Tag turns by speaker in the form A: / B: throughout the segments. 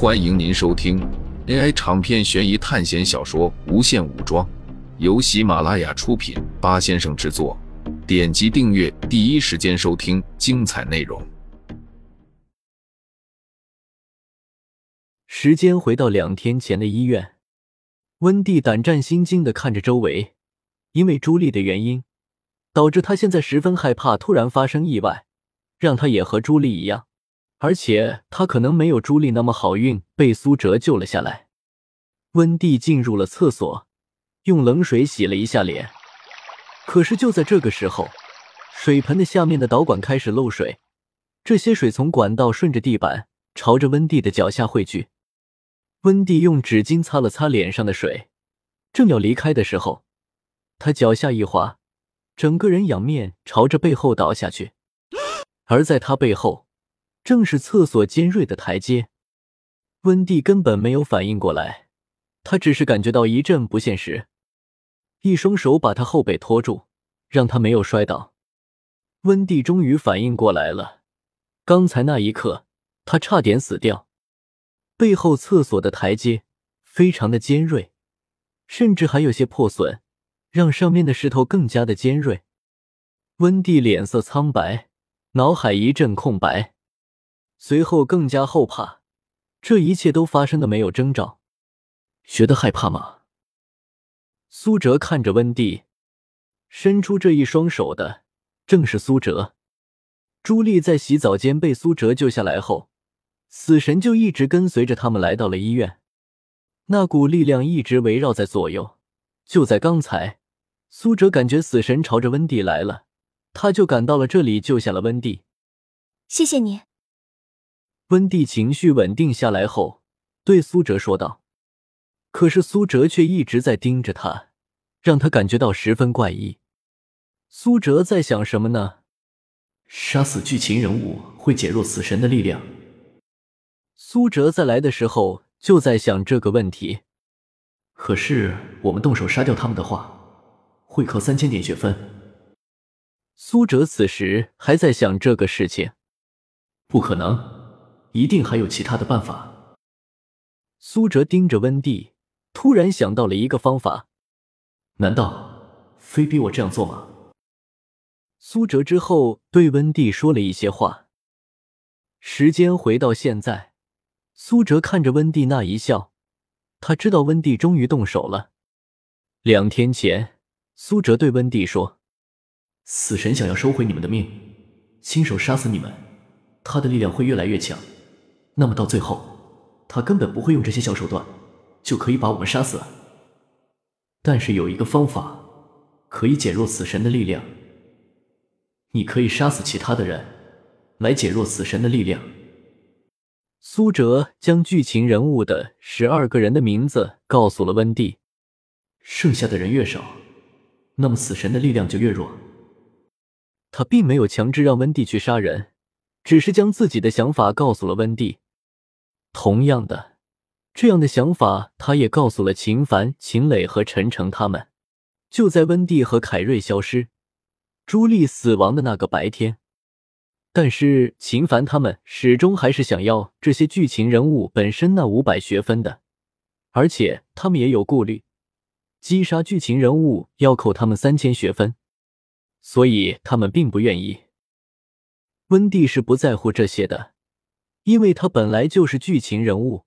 A: 欢迎您收听 AI 长篇悬疑探险小说《无限武装》，由喜马拉雅出品，八先生制作。点击订阅，第一时间收听精彩内容。
B: 时间回到两天前的医院，温蒂胆战心惊的看着周围，因为朱莉的原因，导致他现在十分害怕突然发生意外，让他也和朱莉一样。而且他可能没有朱莉那么好运，被苏哲救了下来。温蒂进入了厕所，用冷水洗了一下脸。可是就在这个时候，水盆的下面的导管开始漏水，这些水从管道顺着地板朝着温蒂的脚下汇聚。温蒂用纸巾擦了擦脸上的水，正要离开的时候，他脚下一滑，整个人仰面朝着背后倒下去，而在他背后。正是厕所尖锐的台阶，温蒂根本没有反应过来，他只是感觉到一阵不现实，一双手把他后背拖住，让他没有摔倒。温蒂终于反应过来了，刚才那一刻他差点死掉。背后厕所的台阶非常的尖锐，甚至还有些破损，让上面的石头更加的尖锐。温蒂脸色苍白，脑海一阵空白。随后更加后怕，这一切都发生的没有征兆。觉得害怕吗？苏哲看着温蒂，伸出这一双手的正是苏哲。朱莉在洗澡间被苏哲救下来后，死神就一直跟随着他们来到了医院。那股力量一直围绕在左右。就在刚才，苏哲感觉死神朝着温蒂来了，他就赶到了这里救下了温蒂。
C: 谢谢你。
B: 温蒂情绪稳定下来后，对苏哲说道：“可是苏哲却一直在盯着他，让他感觉到十分怪异。”苏哲在想什么呢？
D: 杀死剧情人物会减弱死神的力量。
B: 苏哲在来的时候就在想这个问题。
D: 可是我们动手杀掉他们的话，会扣三千点血分。
B: 苏哲此时还在想这个事情。
D: 不可能。一定还有其他的办法。
B: 苏哲盯着温蒂，突然想到了一个方法。
D: 难道非逼我这样做吗？
B: 苏哲之后对温蒂说了一些话。时间回到现在，苏哲看着温蒂那一笑，他知道温蒂终于动手了。两天前，苏哲对温蒂说：“
D: 死神想要收回你们的命，亲手杀死你们，他的力量会越来越强。”那么到最后，他根本不会用这些小手段，就可以把我们杀死。但是有一个方法可以减弱死神的力量，你可以杀死其他的人，来减弱死神的力量。
B: 苏哲将剧情人物的十二个人的名字告诉了温蒂，
D: 剩下的人越少，那么死神的力量就越弱。
B: 他并没有强制让温蒂去杀人，只是将自己的想法告诉了温蒂。同样的，这样的想法，他也告诉了秦凡、秦磊和陈诚他们。就在温蒂和凯瑞消失、朱莉死亡的那个白天，但是秦凡他们始终还是想要这些剧情人物本身那五百学分的，而且他们也有顾虑，击杀剧情人物要扣他们三千学分，所以他们并不愿意。温蒂是不在乎这些的。因为他本来就是剧情人物，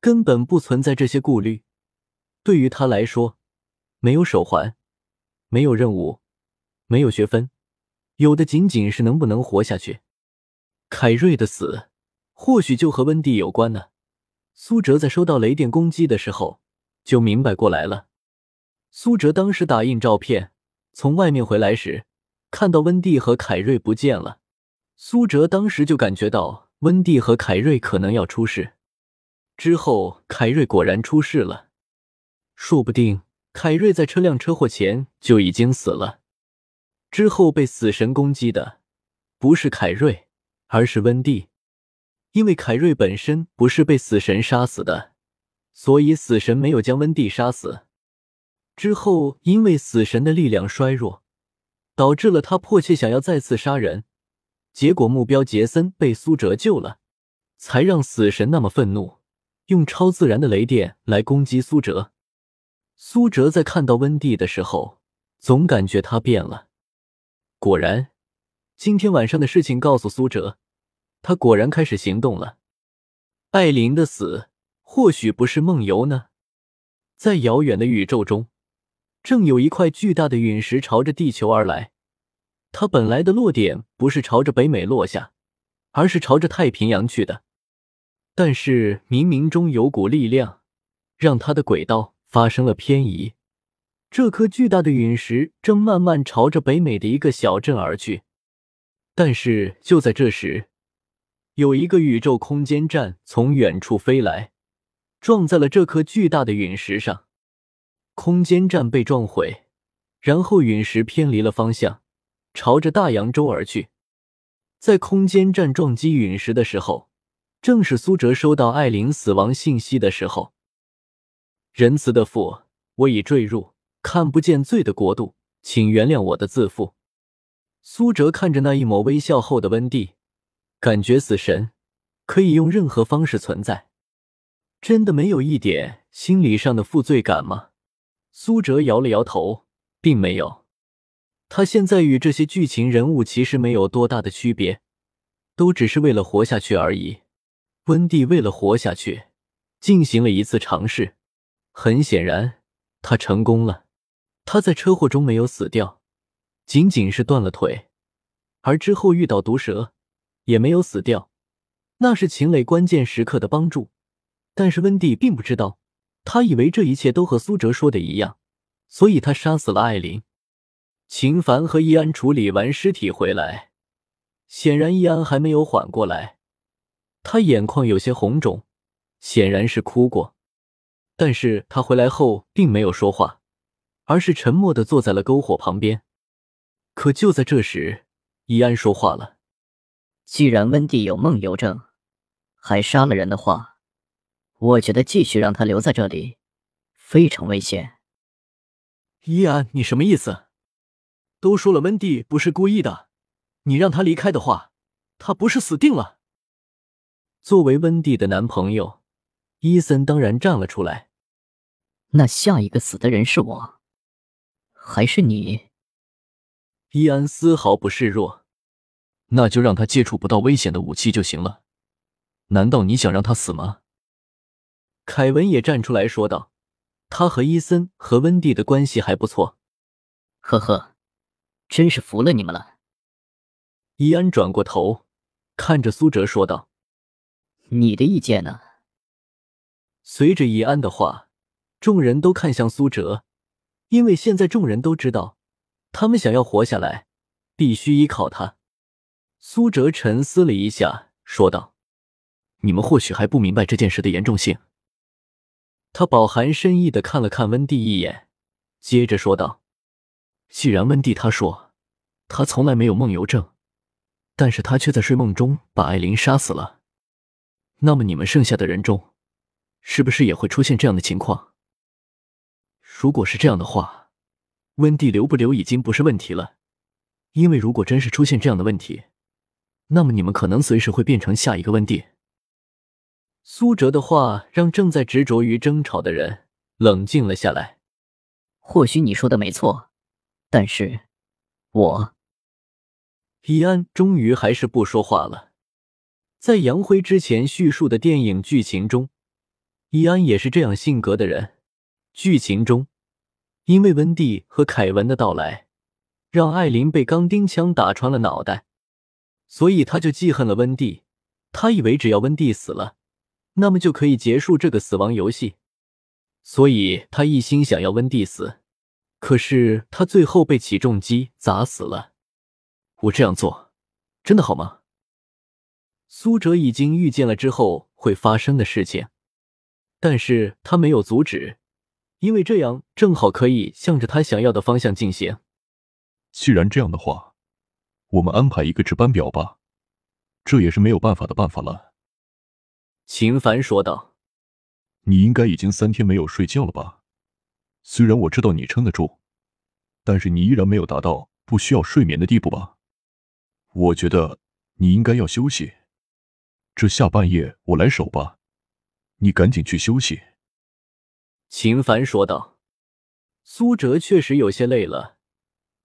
B: 根本不存在这些顾虑。对于他来说，没有手环，没有任务，没有学分，有的仅仅是能不能活下去。凯瑞的死，或许就和温蒂有关呢。苏哲在收到雷电攻击的时候就明白过来了。苏哲当时打印照片，从外面回来时，看到温蒂和凯瑞不见了，苏哲当时就感觉到。温蒂和凯瑞可能要出事，之后凯瑞果然出事了，说不定凯瑞在车辆车祸前就已经死了。之后被死神攻击的不是凯瑞，而是温蒂，因为凯瑞本身不是被死神杀死的，所以死神没有将温蒂杀死。之后因为死神的力量衰弱，导致了他迫切想要再次杀人。结果目标杰森被苏哲救了，才让死神那么愤怒，用超自然的雷电来攻击苏哲。苏哲在看到温蒂的时候，总感觉他变了。果然，今天晚上的事情告诉苏哲，他果然开始行动了。艾琳的死或许不是梦游呢。在遥远的宇宙中，正有一块巨大的陨石朝着地球而来。它本来的落点不是朝着北美落下，而是朝着太平洋去的。但是冥冥中有股力量，让它的轨道发生了偏移。这颗巨大的陨石正慢慢朝着北美的一个小镇而去。但是就在这时，有一个宇宙空间站从远处飞来。撞在了这颗巨大的陨石上，空间站被撞毁，然后陨石偏离了方向，朝着大洋洲而去。在空间站撞击陨石的时候，正是苏哲收到艾琳死亡信息的时候。仁慈的父，我已坠入看不见罪的国度，请原谅我的自负。苏哲看着那一抹微笑后的温蒂，感觉死神可以用任何方式存在。真的没有一点心理上的负罪感吗？苏哲摇了摇头，并没有。他现在与这些剧情人物其实没有多大的区别，都只是为了活下去而已。温蒂为了活下去，进行了一次尝试，很显然，他成功了。他在车祸中没有死掉，仅仅是断了腿，而之后遇到毒蛇，也没有死掉，那是秦磊关键时刻的帮助。但是温蒂并不知道，他以为这一切都和苏哲说的一样，所以他杀死了艾琳。秦凡和易安处理完尸体回来，显然易安还没有缓过来，他眼眶有些红肿，显然是哭过。但是他回来后并没有说话，而是沉默的坐在了篝火旁边。可就在这时，易安说话了：“
C: 既然温蒂有梦游症，还杀了人的话。”我觉得继续让他留在这里非常危险。
B: 易安，你什么意思？都说了温蒂不是故意的，你让他离开的话，他不是死定了？作为温蒂的男朋友，伊森当然站了出来。
C: 那下一个死的人是我，还是你？
B: 伊安丝毫不示弱。
D: 那就让他接触不到危险的武器就行了。难道你想让他死吗？
B: 凯文也站出来说道：“他和伊森和温蒂的关系还不错。”
C: 呵呵，真是服了你们了。
B: 伊安转过头，看着苏哲说道：“
C: 你的意见呢？”
B: 随着伊安的话，众人都看向苏哲，因为现在众人都知道，他们想要活下来，必须依靠他。苏哲沉思了一下，说道：“
D: 你们或许还不明白这件事的严重性。”
B: 他饱含深意的看了看温蒂一眼，接着说道：“
D: 既然温蒂他说他从来没有梦游症，但是他却在睡梦中把艾琳杀死了，那么你们剩下的人中，是不是也会出现这样的情况？如果是这样的话，温蒂留不留已经不是问题了，因为如果真是出现这样的问题，那么你们可能随时会变成下一个温蒂。”
B: 苏哲的话让正在执着于争吵的人冷静了下来。
C: 或许你说的没错，但是，我……
B: 伊安终于还是不说话了。在杨辉之前叙述的电影剧情中，伊安也是这样性格的人。剧情中，因为温蒂和凯文的到来，让艾琳被钢钉枪打穿了脑袋，所以他就记恨了温蒂。他以为只要温蒂死了。那么就可以结束这个死亡游戏，所以他一心想要温蒂死，可是他最后被起重机砸死了。
D: 我这样做真的好吗？
B: 苏哲已经预见了之后会发生的事情，但是他没有阻止，因为这样正好可以向着他想要的方向进行。
E: 既然这样的话，我们安排一个值班表吧，这也是没有办法的办法了。
B: 秦凡说道：“
E: 你应该已经三天没有睡觉了吧？虽然我知道你撑得住，但是你依然没有达到不需要睡眠的地步吧？我觉得你应该要休息。这下半夜我来守吧，你赶紧去休息。”
B: 秦凡说道。苏哲确实有些累了，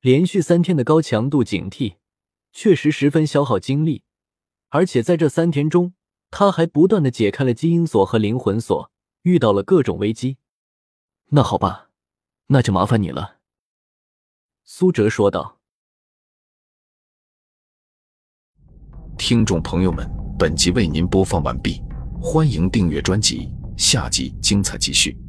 B: 连续三天的高强度警惕，确实十分消耗精力。而且在这三天中，他还不断的解开了基因锁和灵魂锁，遇到了各种危机。
D: 那好吧，那就麻烦你了。”
B: 苏哲说道。
A: 听众朋友们，本集为您播放完毕，欢迎订阅专辑，下集精彩继续。